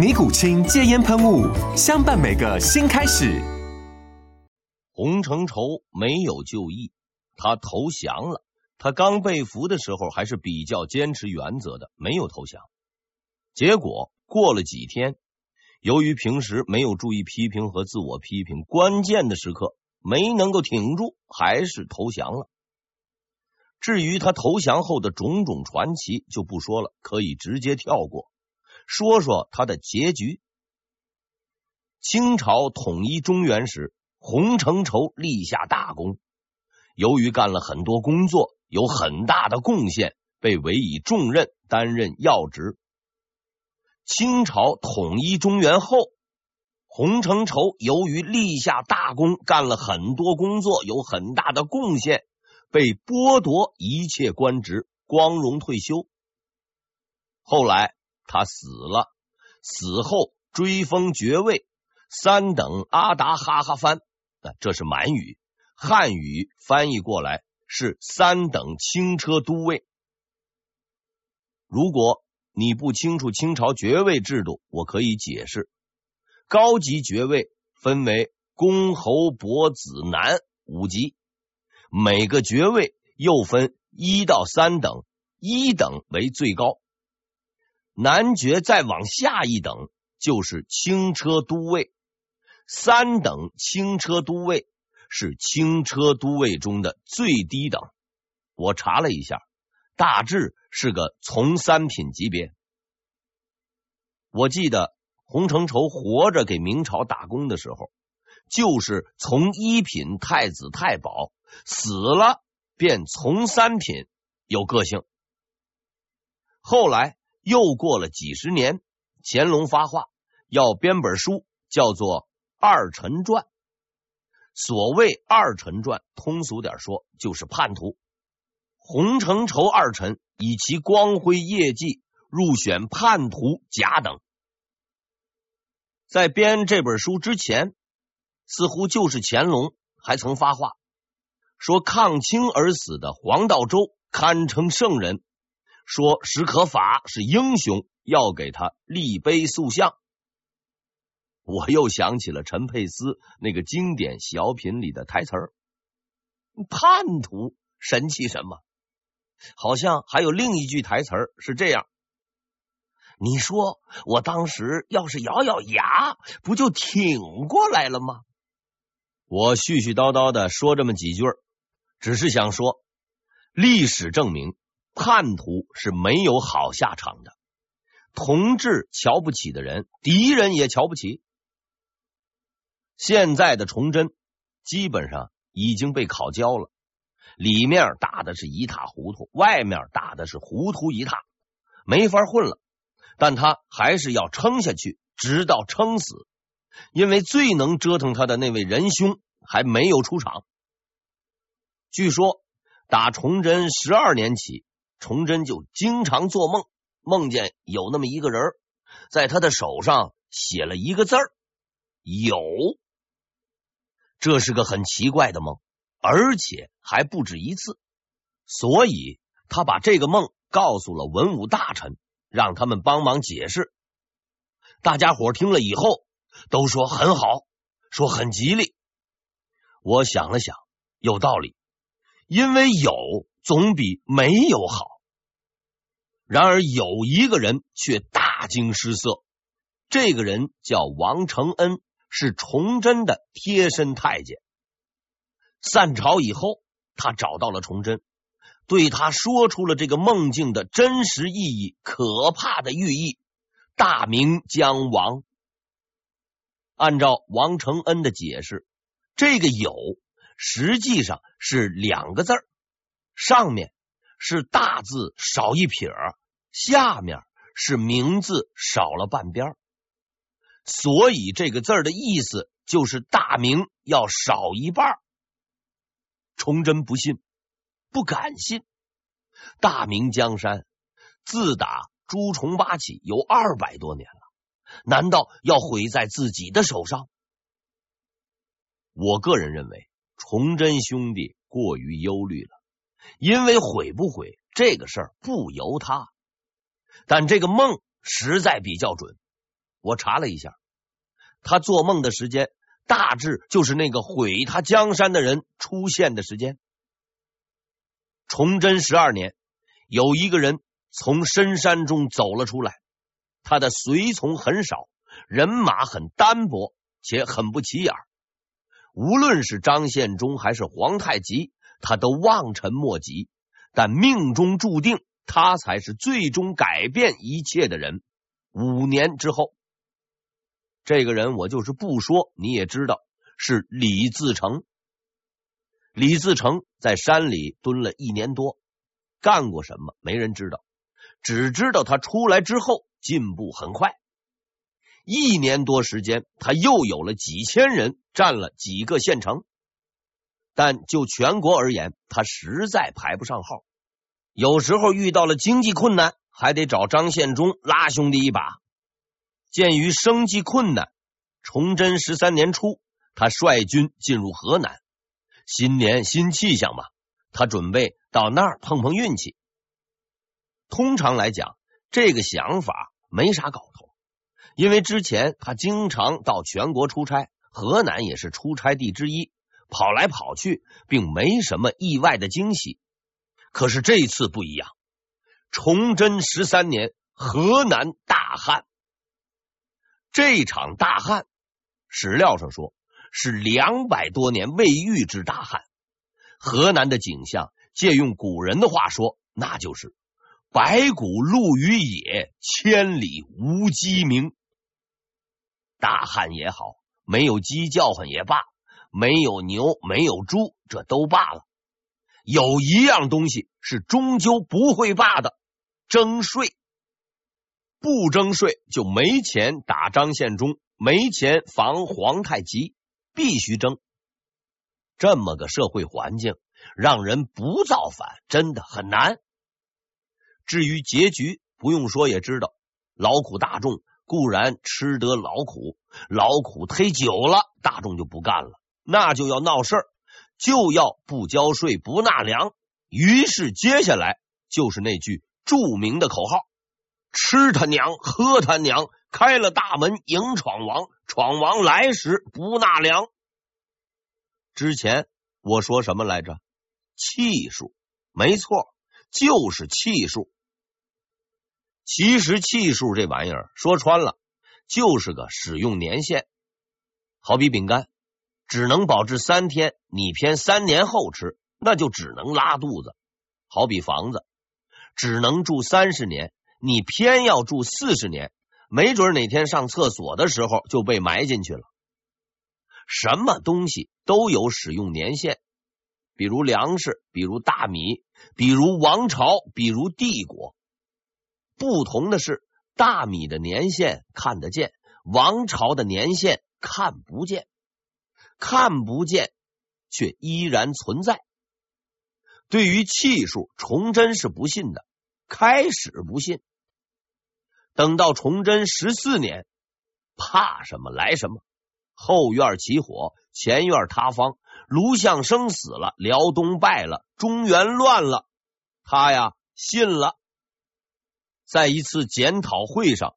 尼古清戒烟喷雾，相伴每个新开始。洪承畴没有就义，他投降了。他刚被俘的时候还是比较坚持原则的，没有投降。结果过了几天，由于平时没有注意批评和自我批评，关键的时刻没能够挺住，还是投降了。至于他投降后的种种传奇，就不说了，可以直接跳过。说说他的结局。清朝统一中原时，洪承畴立下大功，由于干了很多工作，有很大的贡献，被委以重任，担任要职。清朝统一中原后，洪承畴由于立下大功，干了很多工作，有很大的贡献，被剥夺一切官职，光荣退休。后来。他死了，死后追封爵位，三等阿达哈哈番，这是满语，汉语翻译过来是三等轻车都尉。如果你不清楚清朝爵位制度，我可以解释：高级爵位分为公、侯、伯、子、男五级，每个爵位又分一到三等，一等为最高。男爵再往下一等就是轻车都尉，三等轻车都尉是轻车都尉中的最低等。我查了一下，大致是个从三品级别。我记得洪承畴活着给明朝打工的时候，就是从一品太子太保，死了便从三品，有个性。后来。又过了几十年，乾隆发话要编本书，叫做《二臣传》。所谓“二臣传”，通俗点说，就是叛徒。洪承畴二臣以其光辉业绩入选叛徒甲等。在编这本书之前，似乎就是乾隆还曾发话说，抗清而死的黄道周堪称圣人。说史可法是英雄，要给他立碑塑像。我又想起了陈佩斯那个经典小品里的台词儿：“叛徒神气什么？”好像还有另一句台词儿是这样：“你说我当时要是咬咬牙，不就挺过来了吗？”我絮絮叨叨的说这么几句，只是想说，历史证明。叛徒是没有好下场的，同志瞧不起的人，敌人也瞧不起。现在的崇祯基本上已经被烤焦了，里面打的是一塌糊涂，外面打的是糊涂一塌，没法混了。但他还是要撑下去，直到撑死，因为最能折腾他的那位仁兄还没有出场。据说打崇祯十二年起。崇祯就经常做梦，梦见有那么一个人，在他的手上写了一个字儿“有”，这是个很奇怪的梦，而且还不止一次。所以他把这个梦告诉了文武大臣，让他们帮忙解释。大家伙听了以后都说很好，说很吉利。我想了想，有道理，因为有。总比没有好。然而有一个人却大惊失色，这个人叫王承恩，是崇祯的贴身太监。散朝以后，他找到了崇祯，对他说出了这个梦境的真实意义、可怕的寓意。大明将亡。按照王承恩的解释，这个“有”实际上是两个字儿，上面是大字少一撇，下面是名字少了半边，所以这个字儿的意思就是大明要少一半。崇祯不信，不敢信。大明江山自打朱重八起有二百多年了，难道要毁在自己的手上？我个人认为，崇祯兄弟过于忧虑了，因为毁不毁这个事儿不由他。但这个梦实在比较准，我查了一下，他做梦的时间。大致就是那个毁他江山的人出现的时间。崇祯十二年，有一个人从深山中走了出来，他的随从很少，人马很单薄，且很不起眼。无论是张献忠还是皇太极，他都望尘莫及。但命中注定，他才是最终改变一切的人。五年之后。这个人我就是不说，你也知道是李自成。李自成在山里蹲了一年多，干过什么没人知道，只知道他出来之后进步很快。一年多时间，他又有了几千人，占了几个县城，但就全国而言，他实在排不上号。有时候遇到了经济困难，还得找张献忠拉兄弟一把。鉴于生计困难，崇祯十三年初，他率军进入河南。新年新气象嘛，他准备到那儿碰碰运气。通常来讲，这个想法没啥搞头，因为之前他经常到全国出差，河南也是出差地之一，跑来跑去，并没什么意外的惊喜。可是这次不一样，崇祯十三年，河南大旱。这场大旱，史料上说是两百多年未遇之大旱。河南的景象，借用古人的话说，那就是白骨露于野，千里无鸡鸣。大旱也好，没有鸡叫唤也罢，没有牛，没有猪，这都罢了。有一样东西是终究不会罢的，征税。不征税就没钱打张献忠，没钱防皇太极，必须征。这么个社会环境，让人不造反真的很难。至于结局，不用说也知道，劳苦大众固然吃得劳苦，劳苦忒久了，大众就不干了，那就要闹事儿，就要不交税不纳粮。于是接下来就是那句著名的口号。吃他娘，喝他娘！开了大门迎闯王，闯王来时不纳粮。之前我说什么来着？气数，没错，就是气数。其实气数这玩意儿说穿了，就是个使用年限。好比饼干，只能保质三天，你偏三年后吃，那就只能拉肚子。好比房子，只能住三十年。你偏要住四十年，没准哪天上厕所的时候就被埋进去了。什么东西都有使用年限，比如粮食，比如大米，比如王朝，比如帝国。不同的是，大米的年限看得见，王朝的年限看不见，看不见却依然存在。对于气数，崇祯是不信的，开始不信。等到崇祯十四年，怕什么来什么，后院起火，前院塌方，卢象生死了，辽东败了，中原乱了，他呀信了。在一次检讨会上，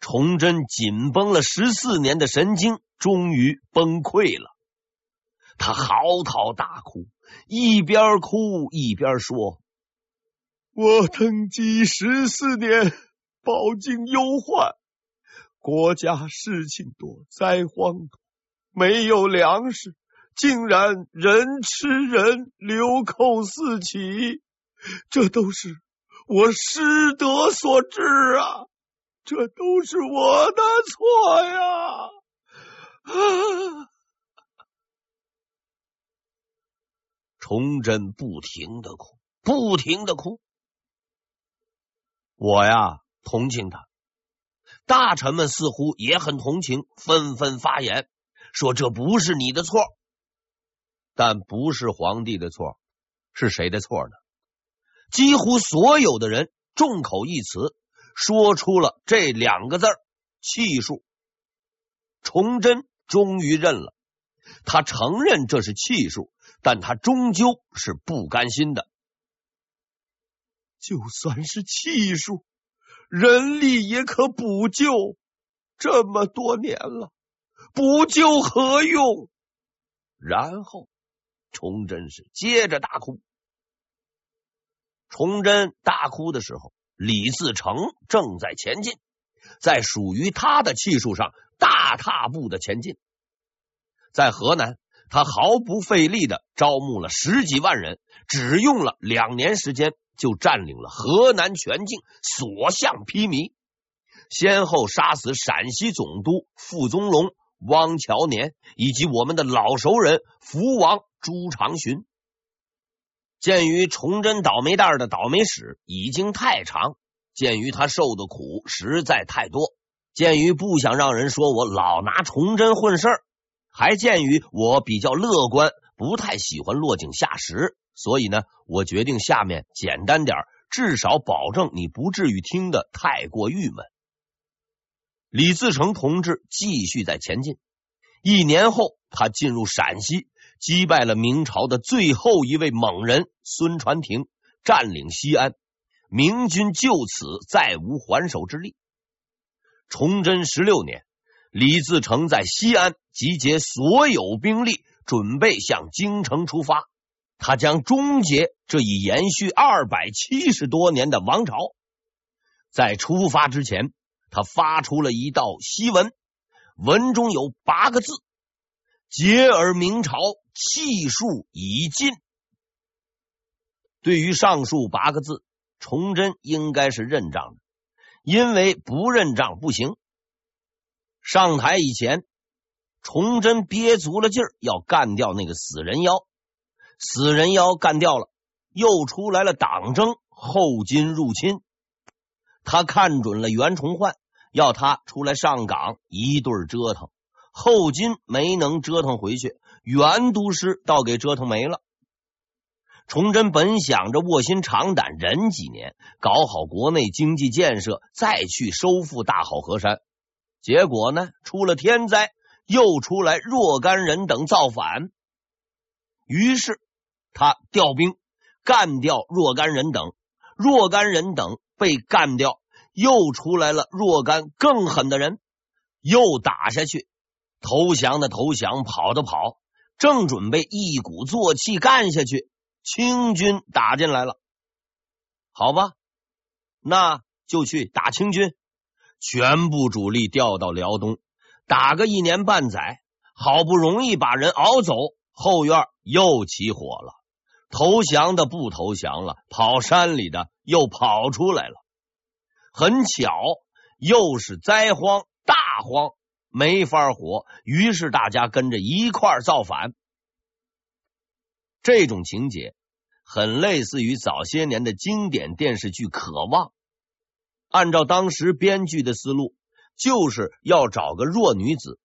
崇祯紧绷了十四年的神经终于崩溃了，他嚎啕大哭，一边哭一边说：“我登基十四年。”饱经忧患，国家事情多，灾荒多，没有粮食，竟然人吃人，流寇四起，这都是我失德所致啊！这都是我的错呀！啊！崇祯不停的哭，不停的哭。我呀，同情他。大臣们似乎也很同情，纷纷发言说：“这不是你的错，但不是皇帝的错，是谁的错呢？”几乎所有的人众口一词，说出了这两个字儿：“气数。”崇祯终于认了，他承认这是气数，但他终究是不甘心的。就算是气数。人力也可补救，这么多年了，补救何用？然后，崇祯是接着大哭。崇祯大哭的时候，李自成正在前进，在属于他的气数上大踏步的前进。在河南，他毫不费力的招募了十几万人，只用了两年时间。就占领了河南全境，所向披靡，先后杀死陕西总督傅宗龙、汪乔年以及我们的老熟人福王朱常洵。鉴于崇祯倒霉蛋的倒霉史已经太长，鉴于他受的苦实在太多，鉴于不想让人说我老拿崇祯混事儿，还鉴于我比较乐观，不太喜欢落井下石。所以呢，我决定下面简单点，至少保证你不至于听得太过郁闷。李自成同志继续在前进。一年后，他进入陕西，击败了明朝的最后一位猛人孙传庭，占领西安。明军就此再无还手之力。崇祯十六年，李自成在西安集结所有兵力，准备向京城出发。他将终结这一延续二百七十多年的王朝。在出发之前，他发出了一道檄文，文中有八个字：“结而明朝，气数已尽。”对于上述八个字，崇祯应该是认账的，因为不认账不行。上台以前，崇祯憋足了劲儿要干掉那个死人妖。死人妖干掉了，又出来了党争，后金入侵，他看准了袁崇焕，要他出来上岗，一顿折腾。后金没能折腾回去，袁都师倒给折腾没了。崇祯本想着卧薪尝胆忍几年，搞好国内经济建设，再去收复大好河山。结果呢，出了天灾，又出来若干人等造反，于是。他调兵干掉若干人等，若干人等被干掉，又出来了若干更狠的人，又打下去，投降的投降，跑的跑，正准备一鼓作气干下去，清军打进来了。好吧，那就去打清军，全部主力调到辽东，打个一年半载，好不容易把人熬走，后院又起火了。投降的不投降了，跑山里的又跑出来了。很巧，又是灾荒大荒，没法活，于是大家跟着一块造反。这种情节很类似于早些年的经典电视剧《渴望》。按照当时编剧的思路，就是要找个弱女子，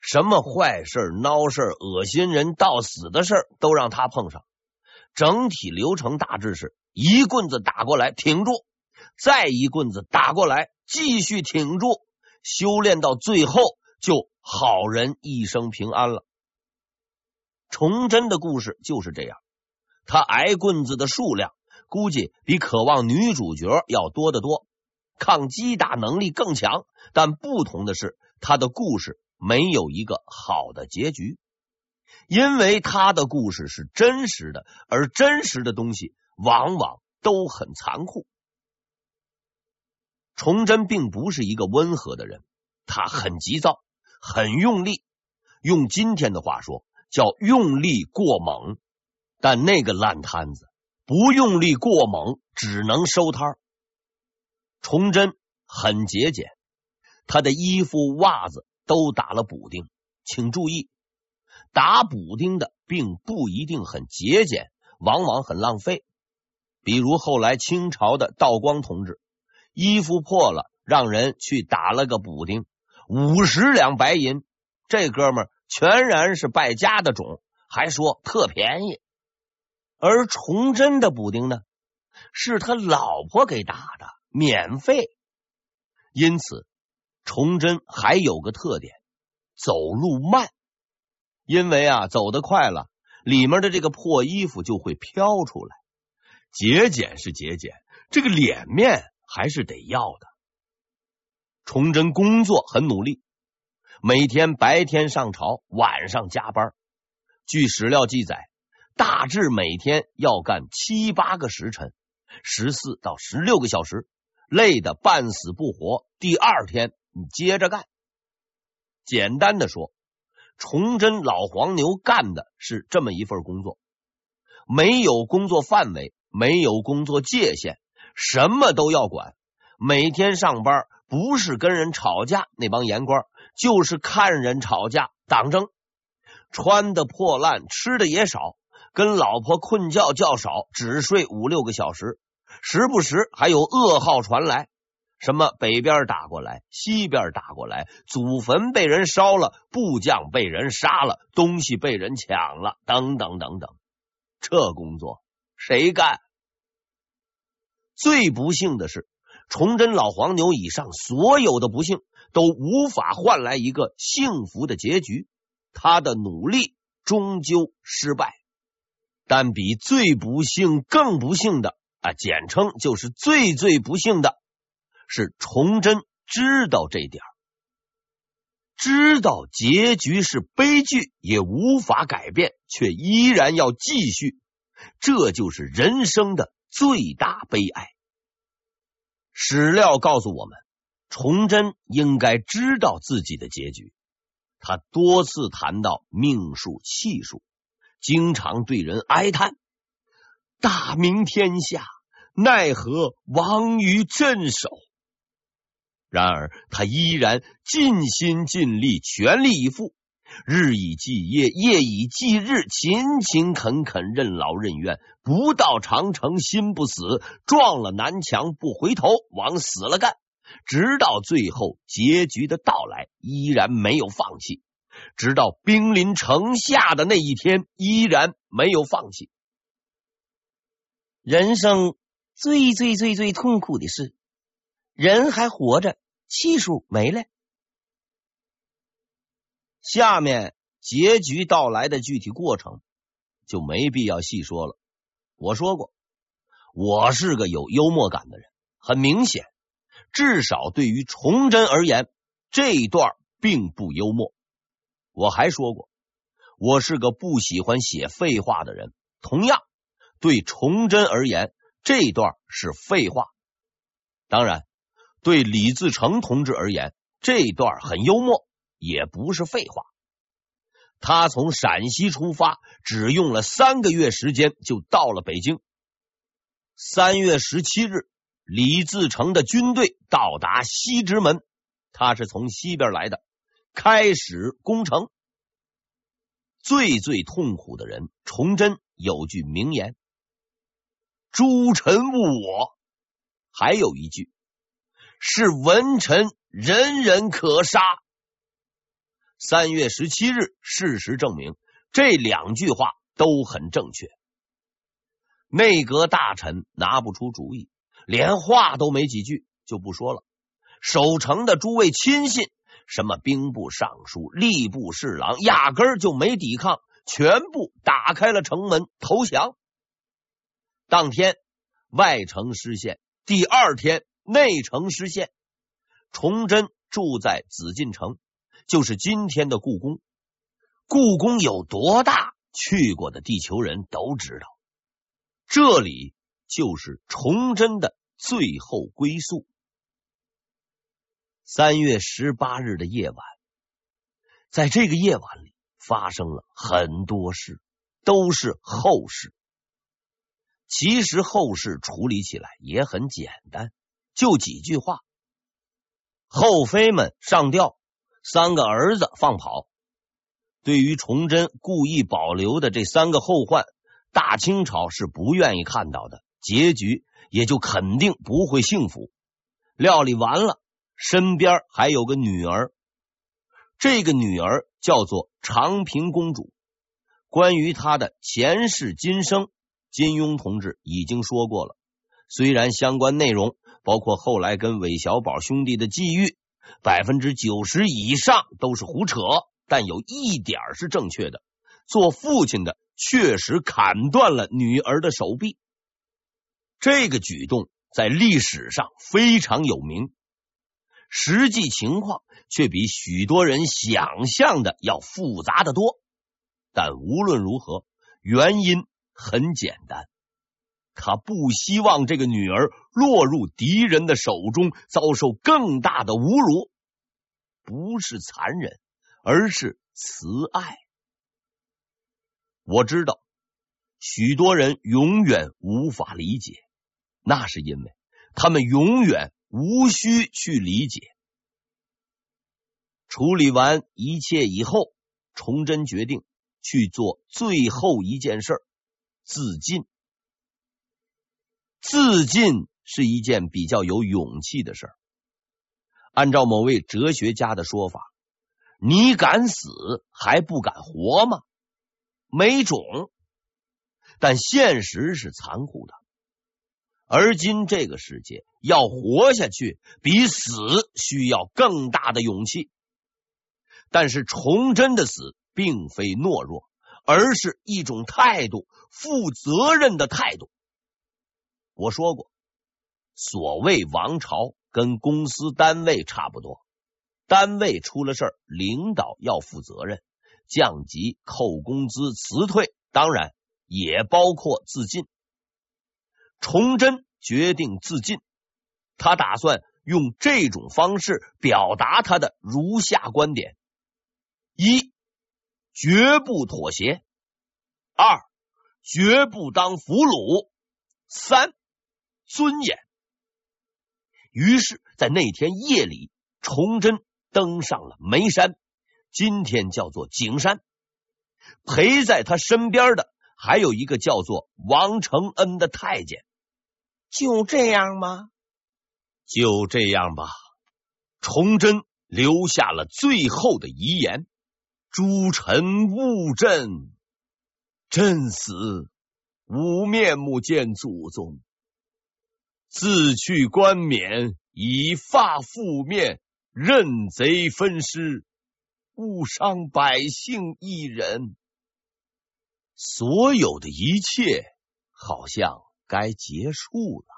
什么坏事、孬事、恶心人到死的事都让她碰上。整体流程大致是一棍子打过来，挺住，再一棍子打过来，继续挺住，修炼到最后就好人一生平安了。崇祯的故事就是这样，他挨棍子的数量估计比渴望女主角要多得多，抗击打能力更强，但不同的是，他的故事没有一个好的结局。因为他的故事是真实的，而真实的东西往往都很残酷。崇祯并不是一个温和的人，他很急躁，很用力。用今天的话说，叫用力过猛，但那个烂摊子不用力过猛，只能收摊。崇祯很节俭，他的衣服、袜子都打了补丁。请注意，打补丁的并不一定很节俭，往往很浪费。比如后来清朝的道光同志，衣服破了，让人去打了个补丁，五十两白银。这哥们儿全然是败家的种，还说特便宜。而崇祯的补丁呢，是他老婆给打的，免费。因此，崇祯还有个特点，走路慢。因为啊，走得快了，里面的这个破衣服就会飘出来。节俭是节俭，这个脸面还是得要的。崇祯工作很努力。每天白天上朝，晚上加班。据史料记载，大致每天要干七八个时辰，十四到十六个小时，累得半死不活。第二天你接着干。简单的说，崇祯老黄牛干的是这么一份工作，没有工作范围，没有工作界限，什么都要管。每天上班不是跟人吵架，那帮言官。就是看人吵架党争，穿的破烂，吃的也少，跟老婆困觉觉少，只睡五六个小时，时不时还有噩耗传来，什么北边打过来，西边打过来，祖坟被人烧了，部将被人杀了，东西被人抢了，等等等等，这工作谁干？最不幸的是，崇祯老黄牛以上所有的不幸。都无法换来一个幸福的结局，他的努力终究失败。但比最不幸更不幸的啊，简称就是最最不幸的是崇祯知道这点，知道结局是悲剧，也无法改变，却依然要继续，这就是人生的最大悲哀。史料告诉我们。崇祯应该知道自己的结局，他多次谈到命数气数，经常对人哀叹：“大明天下，奈何亡于镇守？”然而，他依然尽心尽力，全力以赴，日以继夜，夜以继日，勤勤恳恳，任劳任怨，不到长城心不死，撞了南墙不回头，往死了干。直到最后结局的到来，依然没有放弃；直到兵临城下的那一天，依然没有放弃。人生最最最最痛苦的是，人还活着，气数没了。下面结局到来的具体过程就没必要细说了。我说过，我是个有幽默感的人，很明显。至少对于崇祯而言，这一段并不幽默。我还说过，我是个不喜欢写废话的人。同样，对崇祯而言，这一段是废话。当然，对李自成同志而言，这一段很幽默，也不是废话。他从陕西出发，只用了三个月时间就到了北京。三月十七日。李自成的军队到达西直门，他是从西边来的，开始攻城。最最痛苦的人，崇祯有句名言：“诸臣误我。”还有一句：“是文臣人人可杀。”三月十七日，事实证明这两句话都很正确。内阁大臣拿不出主意。连话都没几句，就不说了。守城的诸位亲信，什么兵部尚书、吏部侍郎，压根儿就没抵抗，全部打开了城门投降。当天外城失陷，第二天内城失陷。崇祯住在紫禁城，就是今天的故宫。故宫有多大？去过的地球人都知道。这里。就是崇祯的最后归宿。三月十八日的夜晚，在这个夜晚里，发生了很多事，都是后事。其实后事处理起来也很简单，就几句话：后妃们上吊，三个儿子放跑。对于崇祯故意保留的这三个后患，大清朝是不愿意看到的，结局也就肯定不会幸福。料理完了，身边还有个女儿，这个女儿叫做长平公主。关于她的前世今生，金庸同志已经说过了。虽然相关内容包括后来跟韦小宝兄弟的际遇，百分之九十以上都是胡扯。但有一点是正确的，做父亲的确实砍断了女儿的手臂。这个举动在历史上非常有名，实际情况却比许多人想象的要复杂得多。但无论如何，原因很简单，他不希望这个女儿落入敌人的手中，遭受更大的侮辱，不是残忍。而是慈爱。我知道许多人永远无法理解，那是因为他们永远无需去理解。处理完一切以后，崇祯决定去做最后一件事——自尽。自尽是一件比较有勇气的事儿。按照某位哲学家的说法。你敢死还不敢活吗？没种！但现实是残酷的。而今这个世界要活下去，比死需要更大的勇气。但是崇祯的死并非懦弱，而是一种态度，负责任的态度。我说过，所谓王朝跟公司单位差不多。单位出了事儿，领导要负责任，降级、扣工资、辞退，当然也包括自尽。崇祯决定自尽，他打算用这种方式表达他的如下观点：一、绝不妥协；二、绝不当俘虏；三、尊严。于是，在那天夜里，崇祯。登上了眉山，今天叫做景山。陪在他身边的还有一个叫做王承恩的太监。就这样吗？就这样吧。崇祯留下了最后的遗言：诸臣勿朕，朕死无面目见祖宗，自去冠冕，以发覆面。任贼分尸，误伤百姓一人。所有的一切好像该结束了。